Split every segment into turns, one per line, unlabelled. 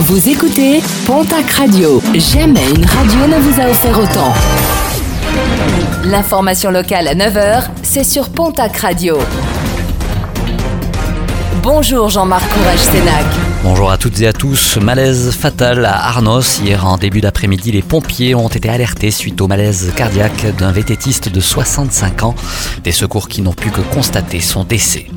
Vous écoutez Pontac Radio. Jamais une radio ne vous a offert autant. L'information locale à 9h, c'est sur Pontac Radio. Bonjour Jean-Marc Courage Sénac.
Bonjour à toutes et à tous. Malaise fatal à Arnos. Hier en début d'après-midi, les pompiers ont été alertés suite au malaise cardiaque d'un vététiste de 65 ans. Des secours qui n'ont pu que constater son décès.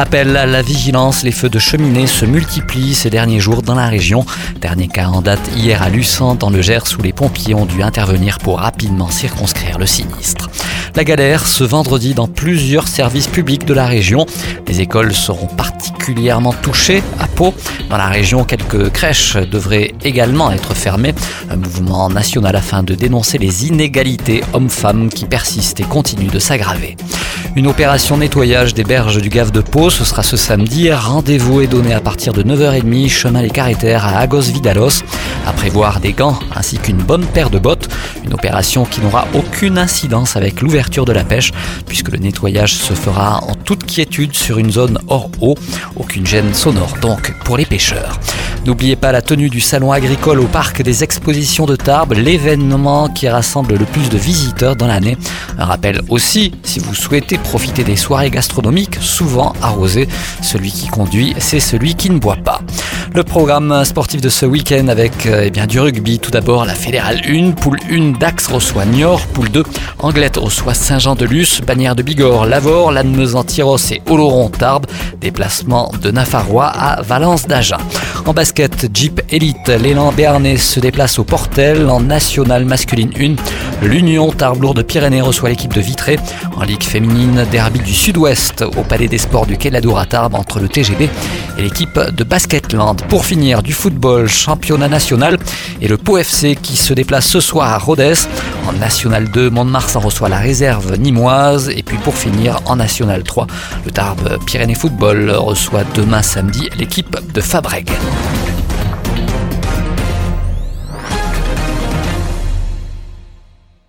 Appel à la vigilance, les feux de cheminée se multiplient ces derniers jours dans la région. Dernier cas en date hier à Luçon dans le Gers où les pompiers ont dû intervenir pour rapidement circonscrire le sinistre. La galère ce vendredi dans plusieurs services publics de la région. Les écoles seront particulièrement touchées à Pau. Dans la région, quelques crèches devraient également être fermées. Un mouvement national afin de dénoncer les inégalités hommes-femmes qui persistent et continuent de s'aggraver. Une opération nettoyage des berges du Gave de Pau, ce sera ce samedi. Rendez-vous est donné à partir de 9h30, chemin les Carreterres à Agos Vidalos. À prévoir des gants ainsi qu'une bonne paire de bottes. Une opération qui n'aura aucune incidence avec l'ouverture de la pêche, puisque le nettoyage se fera en toute quiétude sur une zone hors eau. Aucune gêne sonore donc pour les pêcheurs. N'oubliez pas la tenue du salon agricole au parc des expositions de Tarbes, l'événement qui rassemble le plus de visiteurs dans l'année. Un rappel aussi, si vous souhaitez profiter des soirées gastronomiques, souvent arrosées, celui qui conduit, c'est celui qui ne boit pas. Le programme sportif de ce week-end avec euh, eh bien, du rugby. Tout d'abord, la Fédérale 1, poule 1, Dax reçoit Niort, poule 2, Anglette reçoit Saint-Jean-de-Luz, Bannière de Bigorre, Lavore, Lannemezan, Tyros et Oloron, Tarbes. Déplacement de Nafarrois à Valence d'Agen. En basket, Jeep Elite, l'élan béarnais se déplace au Portel en nationale masculine 1. L'Union Tarbes de Pyrénées reçoit l'équipe de Vitré. En Ligue féminine, derby du Sud-Ouest au Palais des Sports du Quai à Tarbes entre le TGB et l'équipe de Basketland. Pour finir, du football, championnat national et le Pau FC qui se déplace ce soir à Rodez. En National 2, Mont-de-Marsan reçoit la réserve nimoise. Et puis pour finir, en National 3, le Tarbes Pyrénées Football reçoit demain samedi l'équipe de Fabreg.